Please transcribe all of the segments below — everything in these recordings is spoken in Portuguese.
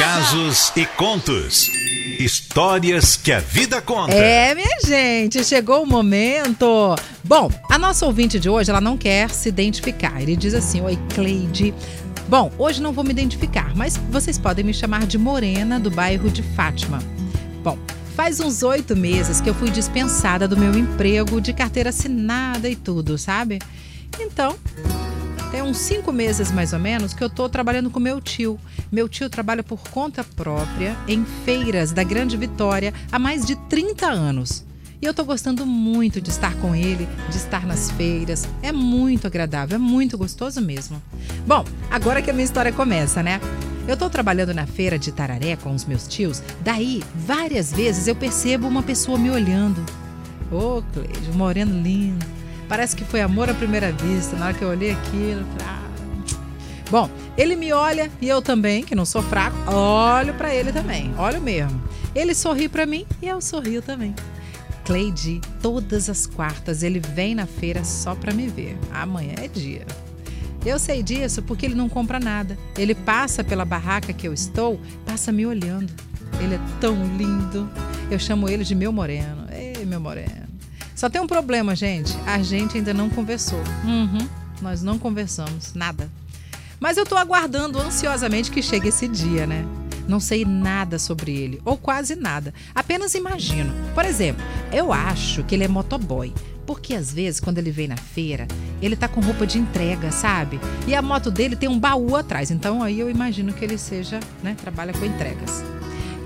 Casos e contos. Histórias que a vida conta. É, minha gente, chegou o momento. Bom, a nossa ouvinte de hoje, ela não quer se identificar. Ele diz assim: Oi, Cleide. Bom, hoje não vou me identificar, mas vocês podem me chamar de Morena, do bairro de Fátima. Bom, faz uns oito meses que eu fui dispensada do meu emprego de carteira assinada e tudo, sabe? Então, tem uns cinco meses mais ou menos que eu tô trabalhando com meu tio. Meu tio trabalha por conta própria em feiras da Grande Vitória há mais de 30 anos. E eu tô gostando muito de estar com ele, de estar nas feiras. É muito agradável, é muito gostoso mesmo. Bom, agora que a minha história começa, né? Eu tô trabalhando na feira de Tararé com os meus tios, daí várias vezes eu percebo uma pessoa me olhando. Ô, oh, Cleide, moreno lindo. Parece que foi amor à primeira vista. Na hora que eu olhei aquilo, ah. Bom, ele me olha e eu também, que não sou fraco, olho para ele também. Olho mesmo. Ele sorri para mim e eu sorrio também. Cleide, todas as quartas ele vem na feira só para me ver. Amanhã é dia. Eu sei disso porque ele não compra nada. Ele passa pela barraca que eu estou, passa me olhando. Ele é tão lindo. Eu chamo ele de meu moreno. Ei, meu moreno. Só tem um problema, gente. A gente ainda não conversou. Uhum, nós não conversamos, nada. Mas eu tô aguardando ansiosamente que chegue esse dia, né? Não sei nada sobre ele, ou quase nada. Apenas imagino. Por exemplo, eu acho que ele é motoboy. Porque às vezes, quando ele vem na feira, ele tá com roupa de entrega, sabe? E a moto dele tem um baú atrás. Então aí eu imagino que ele seja, né? Trabalha com entregas.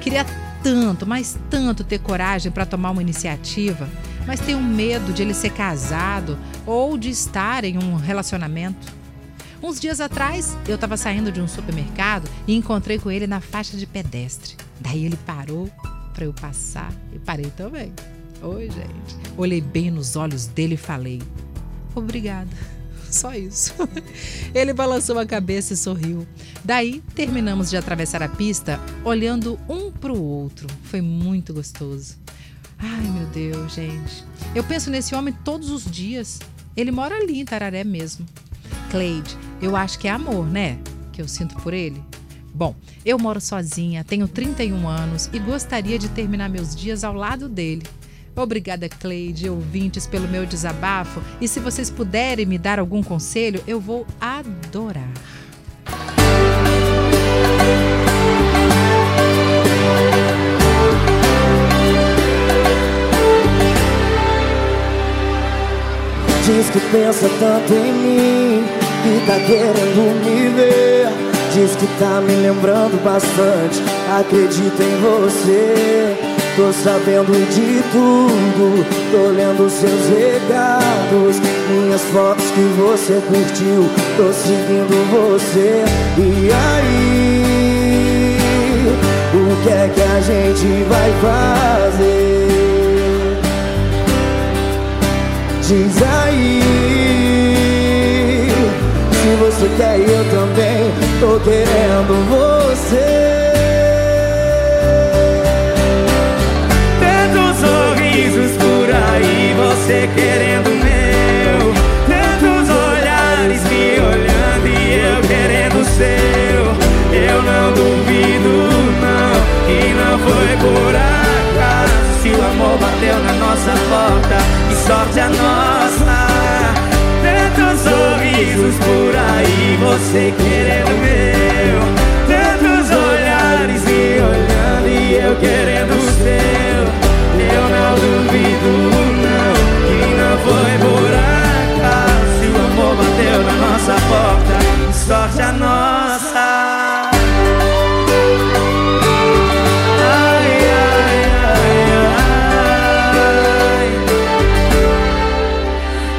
Queria tanto, mas tanto ter coragem para tomar uma iniciativa, mas tenho medo de ele ser casado ou de estar em um relacionamento. Uns dias atrás, eu estava saindo de um supermercado e encontrei com ele na faixa de pedestre. Daí ele parou para eu passar e parei também. Oi, gente. Olhei bem nos olhos dele e falei: Obrigada. Só isso. Ele balançou a cabeça e sorriu. Daí, terminamos de atravessar a pista olhando um para o outro. Foi muito gostoso. Ai, meu Deus, gente. Eu penso nesse homem todos os dias. Ele mora ali em Tararé mesmo. Cleide, eu acho que é amor, né? Que eu sinto por ele. Bom, eu moro sozinha, tenho 31 anos e gostaria de terminar meus dias ao lado dele. Obrigada, Cleide, ouvintes, pelo meu desabafo. E se vocês puderem me dar algum conselho, eu vou adorar. Diz que pensa tanto em mim que tá querendo me ver. Diz que tá me lembrando bastante Acredito em você. Tô sabendo de tudo Tô lendo seus recados Minhas fotos que você curtiu Tô seguindo você. E aí O que é que a gente vai fazer? Diz aí. Você quer e eu também tô querendo você. Tantos sorrisos por aí, você querendo meu. Tantos olhares me olhando e eu querendo o seu. Eu não duvido não, que não foi por acaso. Se o amor bateu na nossa porta, que sorte você querendo meu Tantos olhares me olhando e eu querendo o seu Eu não duvido não, que não foi por acaso o amor bateu na nossa porta, sorte a nossa Ai, ai, ai, ai,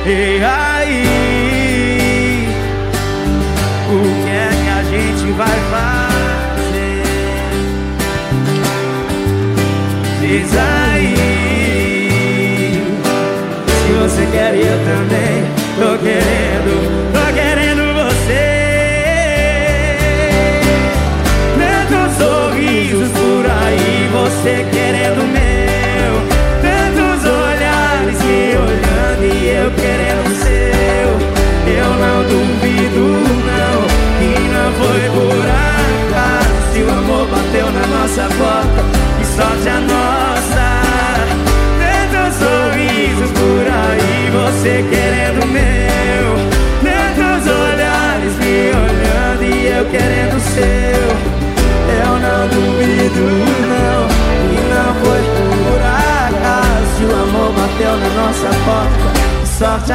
ai. ai. Aí. Se você quer eu também Tô querendo, tô querendo você. Tantos sorrisos por aí Você querendo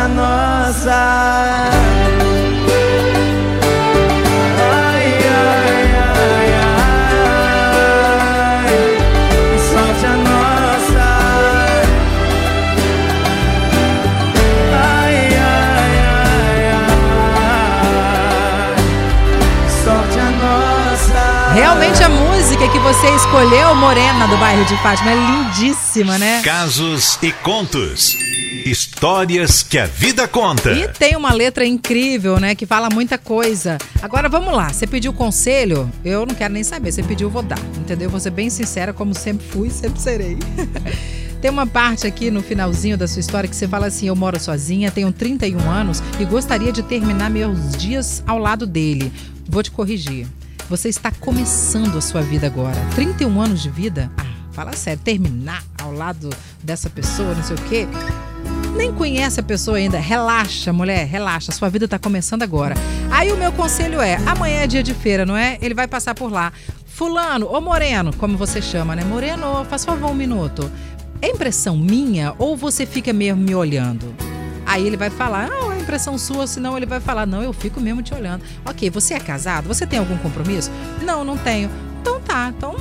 sorte a nossa. Ai, ai, ai, ai, sorte a nossa. Ai, ai, ai, ai, sorte a nossa. Realmente a música que você escolheu, Morena, do bairro de Fátima, é lindíssima, né? Casos e contos. Histórias que a vida conta. E tem uma letra incrível, né? Que fala muita coisa. Agora vamos lá. Você pediu conselho? Eu não quero nem saber. Você pediu, vou dar. Entendeu? Vou ser bem sincera, como sempre fui e sempre serei. Tem uma parte aqui no finalzinho da sua história que você fala assim: Eu moro sozinha, tenho 31 anos e gostaria de terminar meus dias ao lado dele. Vou te corrigir. Você está começando a sua vida agora. 31 anos de vida? Ah, fala sério, terminar ao lado dessa pessoa, não sei o quê. Nem conhece a pessoa ainda. Relaxa, mulher, relaxa. Sua vida tá começando agora. Aí o meu conselho é: amanhã é dia de feira, não é? Ele vai passar por lá. Fulano, ou Moreno, como você chama, né? Moreno, faz favor um minuto. É impressão minha ou você fica mesmo me olhando? Aí ele vai falar, não, é impressão sua, senão ele vai falar, não, eu fico mesmo te olhando. Ok, você é casado? Você tem algum compromisso? Não, não tenho. Então tá, então.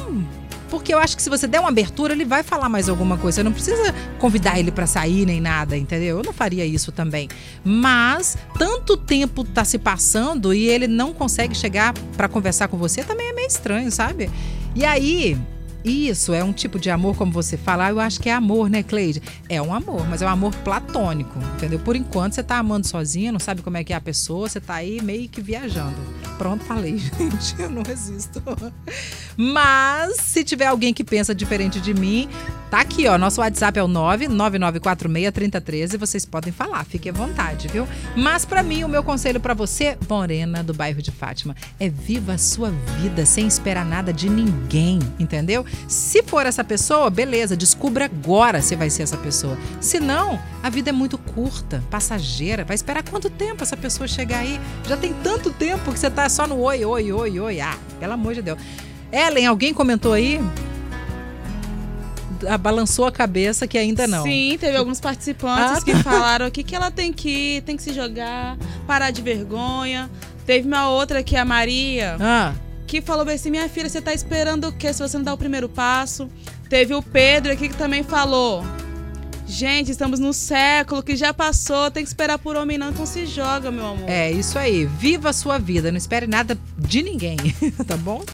Porque eu acho que se você der uma abertura, ele vai falar mais alguma coisa. Você não precisa convidar ele pra sair nem nada, entendeu? Eu não faria isso também. Mas tanto tempo tá se passando e ele não consegue chegar pra conversar com você, também é meio estranho, sabe? E aí, isso é um tipo de amor, como você fala, eu acho que é amor, né, Cleide? É um amor, mas é um amor platônico, entendeu? Por enquanto você tá amando sozinha, não sabe como é que é a pessoa, você tá aí meio que viajando. Pronto, falei, gente, eu não resisto. Mas se tiver alguém que pensa diferente de mim, tá aqui, ó, nosso WhatsApp é o 999463013, vocês podem falar, fique à vontade, viu? Mas pra mim, o meu conselho pra você, Morena, do bairro de Fátima, é viva a sua vida sem esperar nada de ninguém, entendeu? Se for essa pessoa, beleza, descubra agora se vai ser essa pessoa. Se não, a vida é muito curta, passageira. Vai esperar quanto tempo essa pessoa chegar aí? Já tem tanto tempo que você tá só no oi, oi, oi, oi. Ah, pelo amor de Deus. Ellen, alguém comentou aí? Balançou a cabeça que ainda não. Sim, teve alguns participantes Ah, que falaram aqui que ela tem que ir, tem que se jogar, parar de vergonha. Teve uma outra que é a Maria, Ah, que falou bem assim: minha filha, você tá esperando o quê se você não dá o primeiro passo? Teve o Pedro aqui que também falou. Gente, estamos no século que já passou, tem que esperar por homem não, então se joga, meu amor. é isso aí. Viva a sua vida. Não espere nada de ninguém, tá bom?